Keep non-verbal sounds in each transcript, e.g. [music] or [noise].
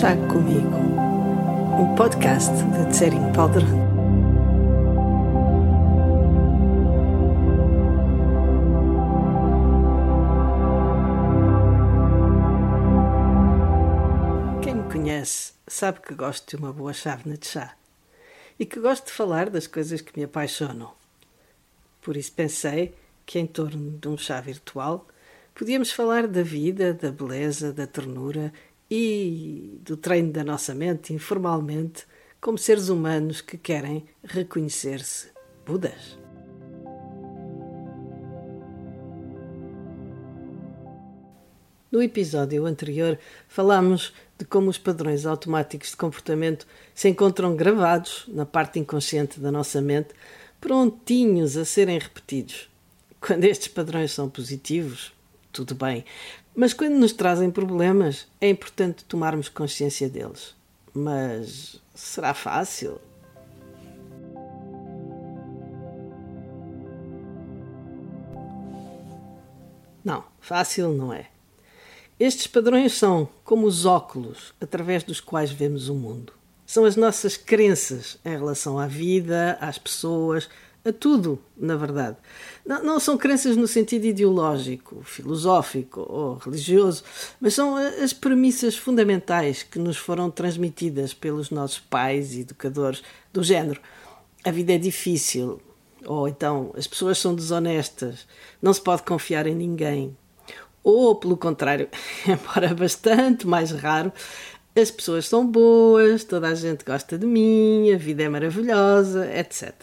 Chá Comigo, um podcast de Tsering Powder. Quem me conhece sabe que gosto de uma boa chávena de chá e que gosto de falar das coisas que me apaixonam. Por isso pensei que, em torno de um chá virtual, podíamos falar da vida, da beleza, da ternura e do treino da nossa mente informalmente, como seres humanos que querem reconhecer-se Budas. No episódio anterior, falámos de como os padrões automáticos de comportamento se encontram gravados na parte inconsciente da nossa mente, prontinhos a serem repetidos. Quando estes padrões são positivos, tudo bem, mas quando nos trazem problemas, é importante tomarmos consciência deles. Mas será fácil? Não, fácil não é. Estes padrões são como os óculos através dos quais vemos o mundo. São as nossas crenças em relação à vida, às pessoas, a tudo, na verdade. Não, não, são crenças no sentido ideológico, filosófico ou religioso, mas são as premissas fundamentais que nos foram transmitidas pelos nossos pais e educadores, do género: a vida é difícil, ou então as pessoas são desonestas, não se pode confiar em ninguém. Ou, pelo contrário, [laughs] embora bastante mais raro, as pessoas são boas, toda a gente gosta de mim, a vida é maravilhosa, etc.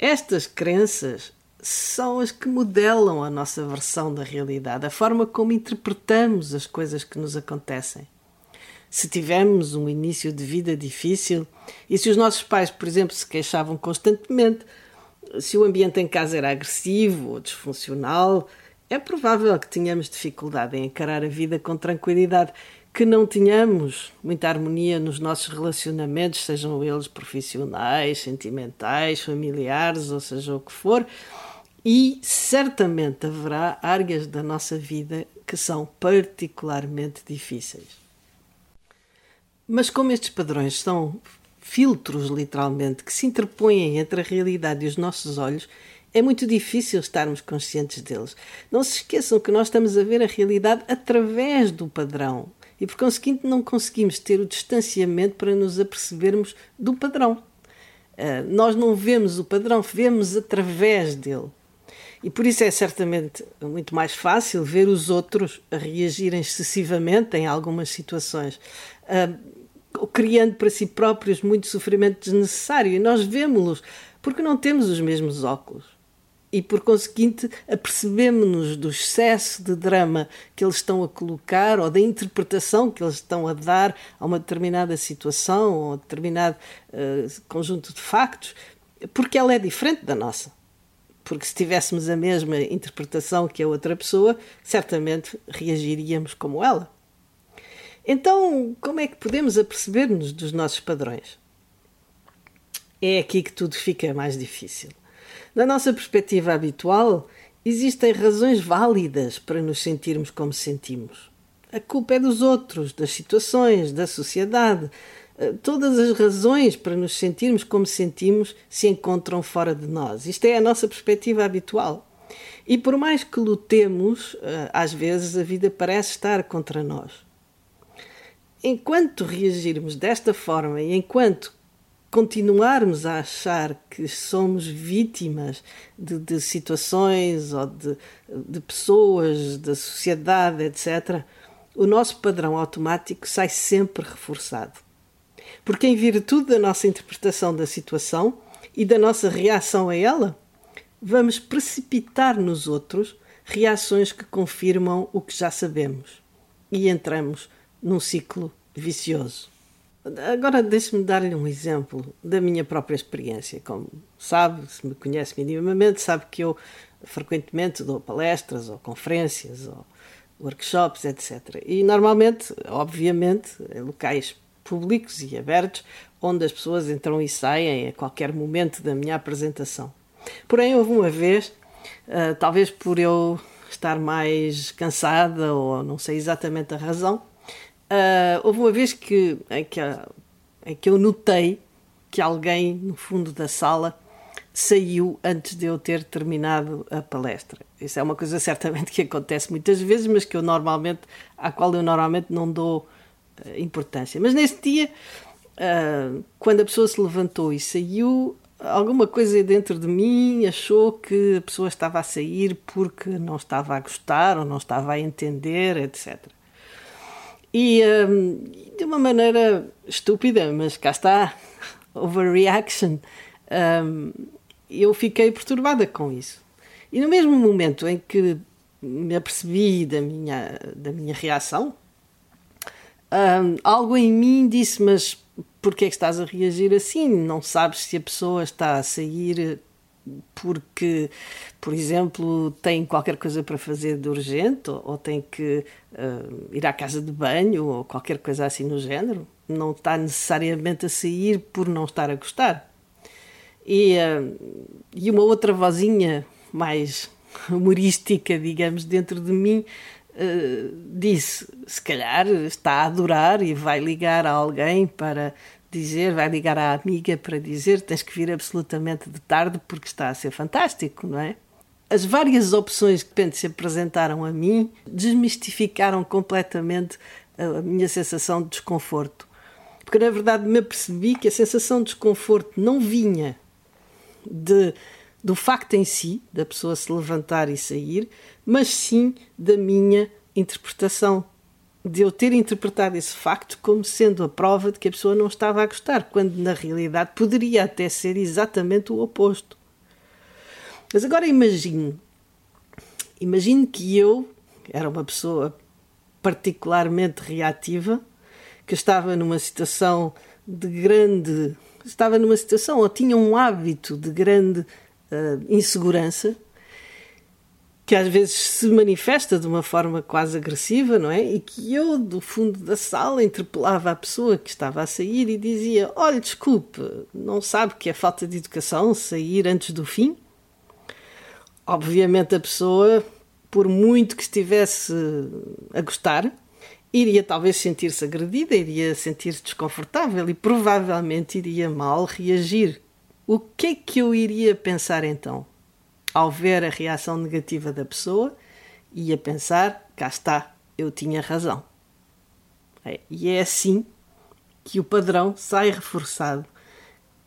Estas crenças são as que modelam a nossa versão da realidade, a forma como interpretamos as coisas que nos acontecem. Se tivermos um início de vida difícil e se os nossos pais, por exemplo, se queixavam constantemente, se o ambiente em casa era agressivo ou disfuncional, é provável que tenhamos dificuldade em encarar a vida com tranquilidade que não tenhamos muita harmonia nos nossos relacionamentos, sejam eles profissionais, sentimentais, familiares, ou seja o que for, e certamente haverá áreas da nossa vida que são particularmente difíceis. Mas como estes padrões são filtros, literalmente, que se interpõem entre a realidade e os nossos olhos, é muito difícil estarmos conscientes deles. Não se esqueçam que nós estamos a ver a realidade através do padrão, e por conseguinte não conseguimos ter o distanciamento para nos apercebermos do padrão. Uh, nós não vemos o padrão, vemos através dele. E por isso é certamente muito mais fácil ver os outros reagirem excessivamente em algumas situações, uh, criando para si próprios muito sofrimento desnecessário. E nós vemos-los porque não temos os mesmos óculos e por conseguinte apercebemos-nos do excesso de drama que eles estão a colocar ou da interpretação que eles estão a dar a uma determinada situação ou a determinado uh, conjunto de factos, porque ela é diferente da nossa. Porque se tivéssemos a mesma interpretação que a outra pessoa, certamente reagiríamos como ela. Então, como é que podemos aperceber-nos dos nossos padrões? É aqui que tudo fica mais difícil. Na nossa perspectiva habitual, existem razões válidas para nos sentirmos como sentimos. A culpa é dos outros, das situações, da sociedade. Eh, todas as razões para nos sentirmos como sentimos se encontram fora de nós. Isto é a nossa perspectiva habitual. E por mais que lutemos, eh, às vezes a vida parece estar contra nós. Enquanto reagirmos desta forma e enquanto continuarmos a achar que somos vítimas de, de situações ou de, de, pessoas, da sociedade, etc., o nosso padrão automático sai sempre reforçado. Porque, em virtude da nossa interpretação da situação e da nossa reação a ela, vamos precipitar nos outros reações que confirmam o que já sabemos e entramos num ciclo vicioso. Agora deixe-me dar-lhe um exemplo da minha própria experiência. Como sabe, se me conhece minimamente, sabe que eu frequentemente dou palestras ou conferências ou workshops, etc. E normalmente, obviamente, em locais públicos e abertos, onde as pessoas entram e saem a qualquer momento da minha apresentação. Porém, houve uma vez, uh, talvez por eu estar mais cansada ou não sei exatamente a razão, Uh, houve uma vez que, em, que, em que eu notei que alguém no fundo da sala saiu antes de eu ter terminado a palestra. Isso é uma coisa certamente que acontece muitas vezes, mas que eu normalmente, à qual eu normalmente não dou uh, importância. Mas nesse dia, uh, quando a pessoa se levantou e saiu, alguma coisa dentro de mim achou que a pessoa estava a sair porque não estava a gostar ou não estava a entender, etc. E um, de uma maneira estúpida, mas cá está, [laughs] overreaction, um, eu fiquei perturbada com isso. E no mesmo momento em que me apercebi da minha, da minha reação, um, algo em mim disse: Mas porquê é que estás a reagir assim? Não sabes se a pessoa está a sair porque, por exemplo, tem qualquer coisa para fazer de urgente ou, ou tem que uh, ir à casa de banho ou qualquer coisa assim no género. Não está necessariamente a sair por não estar a gostar. E, uh, e uma outra vozinha mais [laughs] humorística, digamos, dentro de mim uh, disse: se calhar está a adorar e vai ligar a alguém para dizer, vai ligar à amiga para dizer tens que vir absolutamente de tarde porque está a ser fantástico, não é? As várias opções que se apresentaram a mim desmistificaram completamente a minha sensação de desconforto. Porque na verdade me apercebi que a sensação de desconforto não vinha de, do facto em si, da pessoa se levantar e sair, mas sim da minha interpretação de eu ter interpretado esse facto como sendo a prova de que a pessoa não estava a gostar, quando na realidade poderia até ser exatamente o oposto. Mas agora imagine, imagine que eu era uma pessoa particularmente reativa, que estava numa situação de grande, estava numa situação ou tinha um hábito de grande uh, insegurança que às vezes se manifesta de uma forma quase agressiva, não é? E que eu, do fundo da sala, interpelava a pessoa que estava a sair e dizia: Olha, desculpe, não sabe que é falta de educação sair antes do fim? Obviamente, a pessoa, por muito que estivesse a gostar, iria talvez sentir-se agredida, iria sentir-se desconfortável e provavelmente iria mal reagir. O que é que eu iria pensar então? Ao ver a reação negativa da pessoa, ia pensar: cá está, eu tinha razão. É, e é assim que o padrão sai reforçado.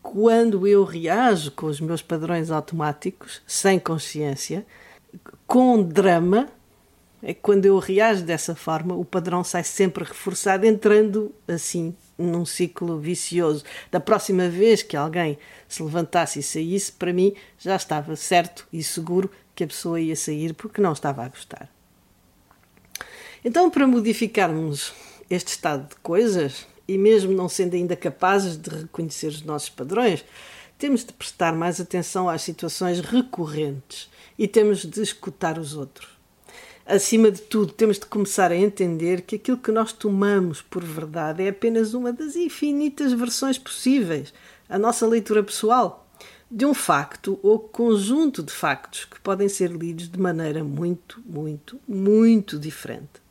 Quando eu reajo com os meus padrões automáticos, sem consciência, com drama, é quando eu reajo dessa forma, o padrão sai sempre reforçado, entrando assim num ciclo vicioso. Da próxima vez que alguém se levantasse e saísse, para mim já estava certo e seguro que a pessoa ia sair porque não estava a gostar. Então, para modificarmos este estado de coisas, e mesmo não sendo ainda capazes de reconhecer os nossos padrões, temos de prestar mais atenção às situações recorrentes e temos de escutar os outros acima de tudo, temos de começar a entender que aquilo que nós tomamos por verdade é apenas uma das infinitas versões possíveis, a nossa leitura pessoal, de um facto ou conjunto de factos que podem ser lidos de maneira muito, muito, muito diferente.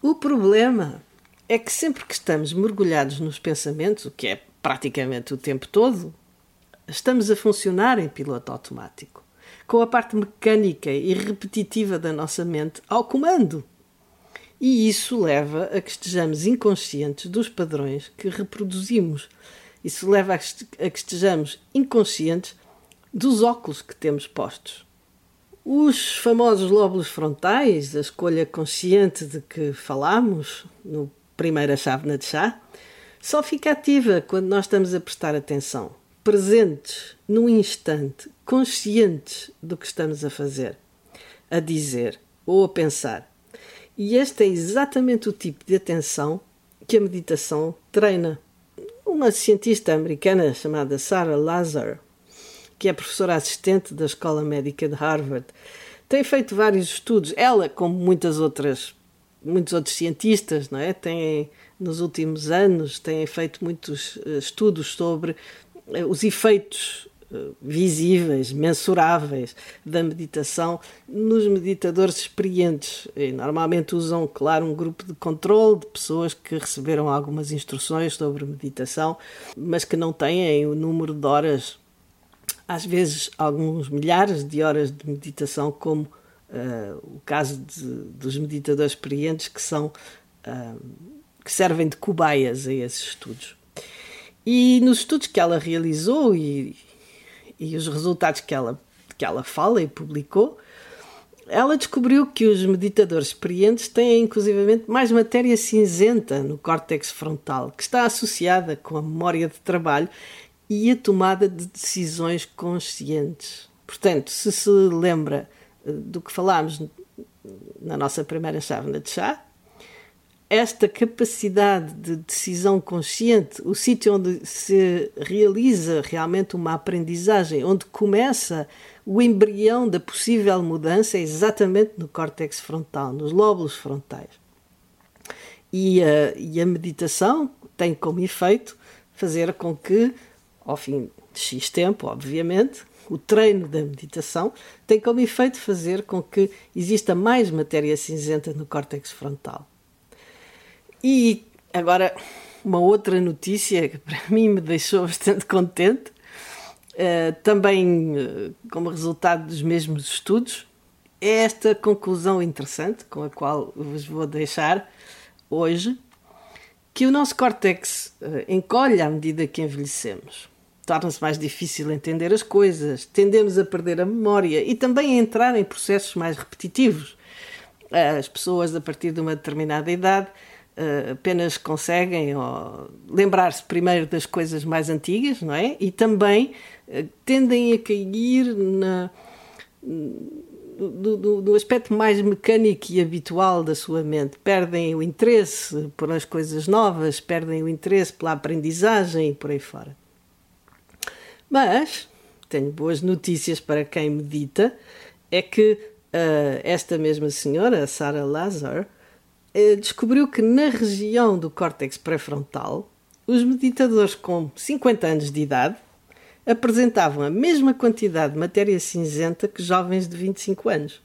O problema é que sempre que estamos mergulhados nos pensamentos, o que é praticamente o tempo todo, estamos a funcionar em piloto automático com a parte mecânica e repetitiva da nossa mente ao comando. E isso leva a que estejamos inconscientes dos padrões que reproduzimos. Isso leva a que estejamos inconscientes dos óculos que temos postos. Os famosos lóbulos frontais, a escolha consciente de que falamos no primeira chávena de chá, só fica ativa quando nós estamos a prestar atenção presentes no instante, conscientes do que estamos a fazer, a dizer ou a pensar. E este é exatamente o tipo de atenção que a meditação treina. Uma cientista americana chamada Sarah Lazar, que é professora assistente da Escola Médica de Harvard, tem feito vários estudos. Ela, como muitas outras, muitos outros cientistas, não é, tem nos últimos anos têm feito muitos eh, estudos sobre os efeitos visíveis, mensuráveis da meditação nos meditadores experientes. E normalmente usam, claro, um grupo de controle de pessoas que receberam algumas instruções sobre meditação, mas que não têm o número de horas, às vezes alguns milhares de horas de meditação, como uh, o caso de, dos meditadores experientes que são uh, que servem de cobaias a esses estudos. E nos estudos que ela realizou e, e os resultados que ela, que ela fala e publicou, ela descobriu que os meditadores experientes têm inclusivamente mais matéria cinzenta no córtex frontal, que está associada com a memória de trabalho e a tomada de decisões conscientes. Portanto, se se lembra eh, do que falámos na nossa primeira chávena de chá, esta capacidade de decisão consciente, o sítio onde se realiza realmente uma aprendizagem, onde começa o embrião da possível mudança, é exatamente no córtex frontal, nos lóbulos frontais. E a, e a meditação tem como efeito fazer com que, ao fim de X tempo, obviamente, o treino da meditação tem como efeito fazer com que exista mais matéria cinzenta no córtex frontal. E agora, uma outra notícia que para [laughs] mim me deixou bastante contente, uh, também uh, como resultado dos mesmos estudos, é esta conclusão interessante com a qual vos vou deixar hoje, que o nosso córtex uh, encolhe à medida que envelhecemos. Torna-se mais difícil entender as coisas, tendemos a perder a memória e também a entrar em processos mais repetitivos. As pessoas, a partir de uma determinada idade, uh, apenas conseguem lembrar-se primeiro das coisas mais antigas, não é? E também uh, tendem a cair na, do, do, do, aspecto mais mecânico e habitual da sua mente. Perdem o interesse por as coisas novas, perdem o interesse pela aprendizagem e por aí fora. Mas tenho boas notícias para quem medita: é que uh, esta mesma senhora, Sarah Lazar, eh, descobriu que na região do córtex pré-frontal, os meditadores com 50 anos de idade apresentavam a mesma quantidade de matéria cinzenta que jovens de 25 anos.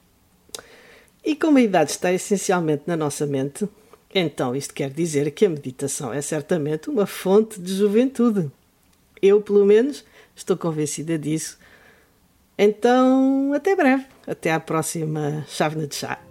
E como a idade está essencialmente na nossa mente, então isto quer dizer que a meditação é certamente uma fonte de juventude. Eu, pelo menos, estou convencida disso. Então, até breve. Até à próxima chávena de chá.